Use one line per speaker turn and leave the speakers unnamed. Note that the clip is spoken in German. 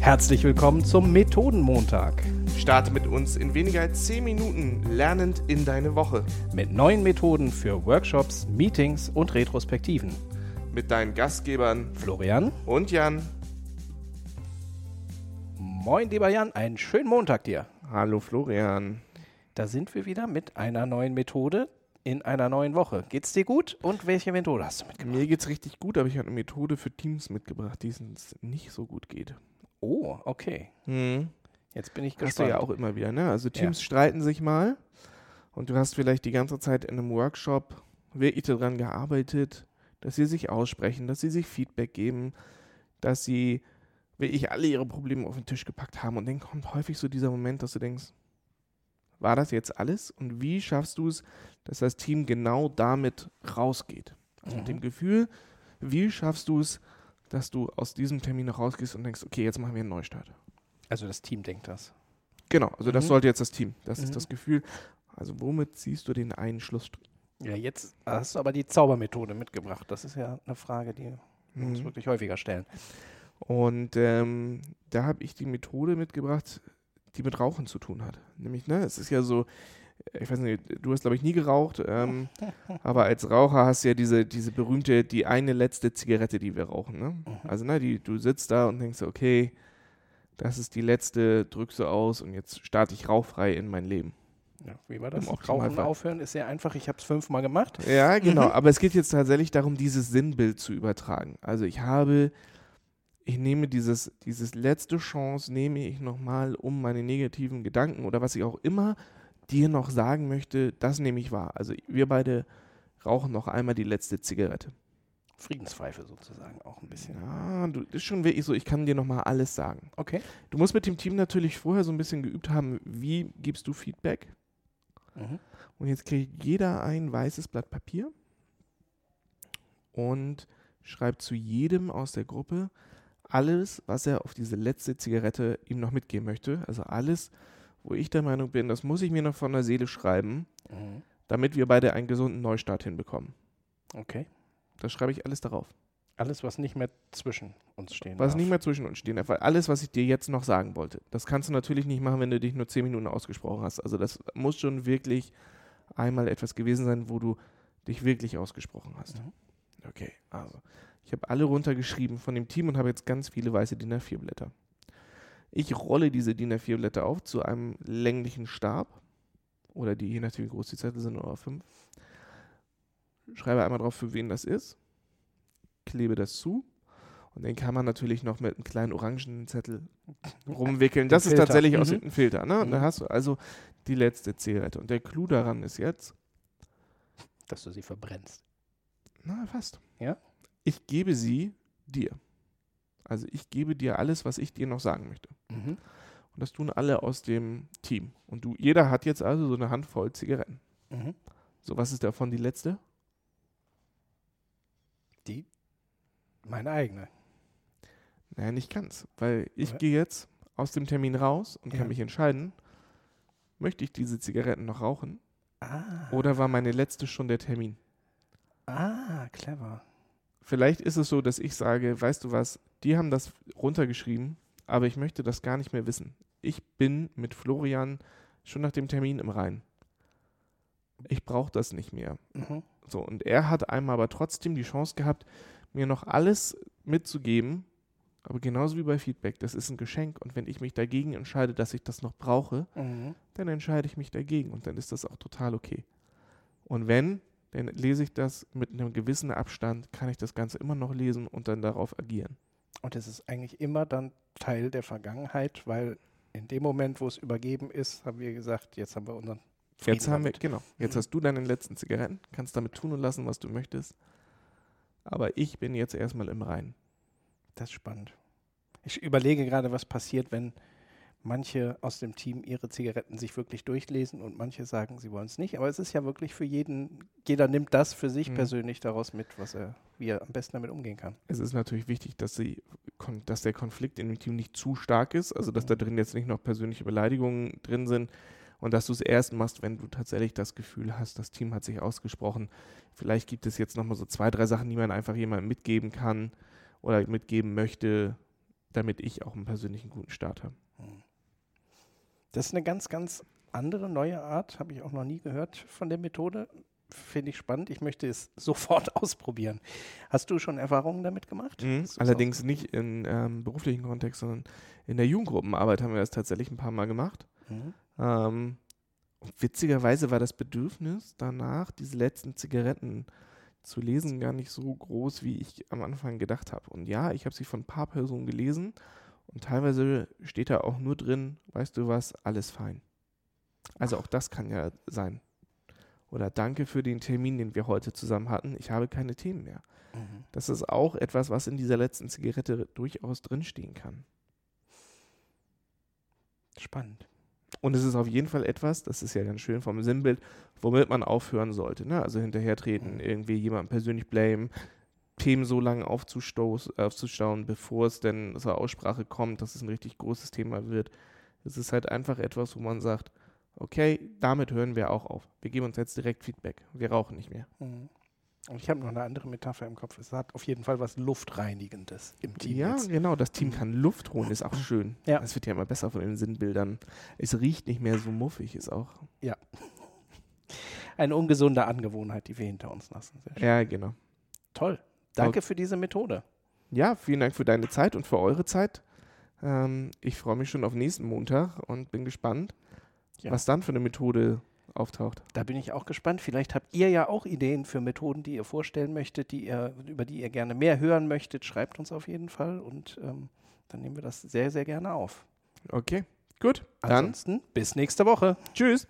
Herzlich willkommen zum Methodenmontag.
Starte mit uns in weniger als 10 Minuten lernend in deine Woche.
Mit neuen Methoden für Workshops, Meetings und Retrospektiven.
Mit deinen Gastgebern
Florian.
und Jan.
Moin, lieber Jan, einen schönen Montag dir.
Hallo Florian.
Da sind wir wieder mit einer neuen Methode in einer neuen Woche. Geht's dir gut? Und welche Methode hast du mitgebracht?
Mir geht's richtig gut, aber ich habe eine Methode für Teams mitgebracht, die es nicht so gut geht.
Oh, okay.
Hm.
Jetzt bin ich
Hast du
gespannt.
ja auch immer wieder, ne? Also Teams streiten sich mal und du hast vielleicht die ganze Zeit in einem Workshop wirklich daran gearbeitet, dass sie sich aussprechen, dass sie sich Feedback geben, dass sie wirklich alle ihre Probleme auf den Tisch gepackt haben. Und dann kommt häufig so dieser Moment, dass du denkst, war das jetzt alles? Und wie schaffst du es, dass das Team genau damit rausgeht? Also mit
Mhm.
dem Gefühl, wie schaffst du es, dass du aus diesem Termin noch rausgehst und denkst, okay, jetzt machen wir einen Neustart.
Also das Team denkt das.
Genau, also das
Mhm.
sollte jetzt das Team. Das
Mhm.
ist das Gefühl. Also womit ziehst du den einen Schluss?
Ja, jetzt hast du aber die Zaubermethode mitgebracht. Das ist ja eine Frage, die wir uns
Mhm.
wirklich häufiger stellen.
Und ähm, da habe ich die Methode mitgebracht, die mit Rauchen zu tun hat. Nämlich, ne, es ist ja so, ich weiß nicht, du hast glaube ich nie geraucht, ähm, aber als Raucher hast du ja diese, diese berühmte, die eine letzte Zigarette, die wir rauchen. Ne? Also, ne, die, du sitzt da und denkst, okay, das ist die letzte, drückst du aus und jetzt starte ich rauchfrei in mein Leben.
Ja, wie war das? Rauchen
Optimalfall.
aufhören ist sehr einfach. Ich habe es fünfmal gemacht.
Ja, genau.
Mhm.
Aber es geht jetzt tatsächlich darum, dieses Sinnbild zu übertragen. Also ich habe, ich nehme dieses, dieses letzte Chance, nehme ich nochmal, um meine negativen Gedanken oder was ich auch immer dir noch sagen möchte, das nehme ich wahr. Also wir beide rauchen noch einmal die letzte Zigarette.
Friedenspfeife sozusagen auch ein bisschen.
Ja, du, ist schon wirklich so, ich kann dir nochmal alles sagen.
Okay.
Du musst mit dem Team natürlich vorher so ein bisschen geübt haben, wie gibst du Feedback?
Mhm.
Und jetzt kriegt jeder ein weißes Blatt Papier und schreibt zu jedem aus der Gruppe alles, was er auf diese letzte Zigarette ihm noch mitgeben möchte. Also alles, wo ich der Meinung bin, das muss ich mir noch von der Seele schreiben,
Mhm.
damit wir beide einen gesunden Neustart hinbekommen.
Okay.
Das schreibe ich alles darauf.
Alles, was nicht mehr zwischen uns stehen
Was
darf.
nicht mehr zwischen uns stehen darf. Weil alles, was ich dir jetzt noch sagen wollte, das kannst du natürlich nicht machen, wenn du dich nur zehn Minuten ausgesprochen hast. Also das muss schon wirklich einmal etwas gewesen sein, wo du dich wirklich ausgesprochen hast.
Mhm.
Okay, also ich habe alle runtergeschrieben von dem Team und habe jetzt ganz viele weiße DIN A4 Blätter. Ich rolle diese DIN A4 Blätter auf zu einem länglichen Stab oder die, je nachdem wie groß die Zettel sind, oder fünf. Schreibe einmal drauf, für wen das ist, klebe das zu und dann kann man natürlich noch mit einem kleinen orangen Zettel rumwickeln. Das ist
Filter.
tatsächlich aus
Mhm.
dem Filter. Ne?
Mhm.
hast du also die letzte Zigarette. Und der Clou daran ist jetzt,
Dass du sie verbrennst.
na fast.
Ja?
Ich gebe sie dir. Also ich gebe dir alles, was ich dir noch sagen möchte.
Mhm.
Und das tun alle aus dem Team. Und du, jeder hat jetzt also so eine Handvoll Zigaretten.
Mhm.
So, was ist davon die letzte?
Die, meine eigene.
Naja, nicht ganz. Weil ich
Ja.
gehe jetzt aus dem Termin raus und
Ja.
kann mich entscheiden, möchte ich diese Zigaretten noch rauchen
Ah.
oder war meine letzte schon der Termin?
Ah, clever.
Vielleicht ist es so, dass ich sage, weißt du was, die haben das runtergeschrieben, aber ich möchte das gar nicht mehr wissen. Ich bin mit Florian schon nach dem Termin im Rein. Ich brauche das nicht mehr.
Mhm.
So, und er hat einmal aber trotzdem die Chance gehabt, mir noch alles mitzugeben. Aber genauso wie bei Feedback, das ist ein Geschenk. Und wenn ich mich dagegen entscheide, dass ich das noch brauche,
Mhm.
dann entscheide ich mich dagegen. Und dann ist das auch total okay. Und wenn, dann lese ich das mit einem gewissen Abstand, kann ich das Ganze immer noch lesen und dann darauf agieren.
Und es ist eigentlich immer dann Teil der Vergangenheit, weil in dem Moment, wo es übergeben ist, haben wir gesagt, jetzt haben wir unseren Frieden
Jetzt haben wir,
damit.
genau, jetzt
Mhm.
hast du deine letzten Zigaretten, kannst damit tun und lassen, was du möchtest. Aber ich bin jetzt erstmal im Reinen.
Das ist spannend. Ich überlege gerade, was passiert, wenn manche aus dem Team ihre Zigaretten sich wirklich durchlesen und manche sagen, sie wollen es nicht. Aber es ist ja wirklich für jeden, jeder nimmt das für sich
Mhm.
persönlich daraus mit, was er, wie er am besten damit umgehen kann.
Es ist natürlich wichtig, dass, sie, dass der Konflikt in dem Team nicht zu stark ist, also dass da drin jetzt nicht noch persönliche Beleidigungen drin sind und dass du es erst machst, wenn du tatsächlich das Gefühl hast, das Team hat sich ausgesprochen. Vielleicht gibt es jetzt nochmal so zwei, drei Sachen, die man einfach jemandem mitgeben kann oder mitgeben möchte, damit ich auch einen persönlichen guten Start habe.
Das ist eine ganz, ganz andere neue Art, habe ich auch noch nie gehört von der Methode. Finde ich spannend. Ich möchte es sofort ausprobieren. Hast du schon Erfahrungen damit gemacht?
Mhm. Allerdings nicht im ähm, beruflichen Kontext, sondern in der Jugendgruppenarbeit haben wir das tatsächlich ein paar Mal gemacht.
Mhm.
Ähm, witzigerweise war das Bedürfnis danach, diese letzten Zigaretten zu lesen, gar nicht so groß, wie ich am Anfang gedacht habe. Und ja, ich habe sie von ein paar Personen gelesen und teilweise steht da auch nur drin, weißt du was, alles fein. Also auch das kann ja sein. Oder danke für den Termin, den wir heute zusammen hatten. Ich habe keine Themen mehr.
Mhm.
Das ist auch etwas, was in dieser letzten Zigarette durchaus drinstehen kann.
Spannend.
Und es ist auf jeden Fall etwas, das ist ja ganz schön vom Sinnbild, womit man aufhören sollte. Ne? Also hinterhertreten,
Mhm.
irgendwie jemanden persönlich blamen, Themen so lange aufzustauen, bevor es denn zur Aussprache kommt, dass es ein richtig großes Thema wird. Es ist halt einfach etwas, wo man sagt, okay, damit hören wir auch auf. Wir geben uns jetzt direkt Feedback. Wir rauchen nicht mehr.
Mhm. Und ich habe noch eine andere Metapher im Kopf. Es hat auf jeden Fall was Luftreinigendes im Team.
ja,
jetzt.
genau. Das Team
Mhm.
kann Luft holen, ist auch schön.
Ja.
Das wird ja immer besser von den Sinnbildern. Es riecht nicht mehr so muffig, ist auch.
Eine ungesunde Angewohnheit, die wir hinter uns lassen.
Ja, genau.
Toll. Danke für diese Methode.
Ja, vielen Dank für deine Zeit und für eure Zeit. Ähm, ich freue mich schon auf nächsten Montag und bin gespannt,
Ja.
was dann für eine Methode auftaucht.
Da bin ich auch gespannt. Vielleicht habt ihr ja auch Ideen für Methoden, die ihr vorstellen möchtet, die ihr, über die ihr gerne mehr hören möchtet. Schreibt uns auf jeden Fall und ähm, dann nehmen wir das sehr, sehr gerne auf.
Okay, gut. Dann
Ansonsten bis nächste Woche.
tschüss.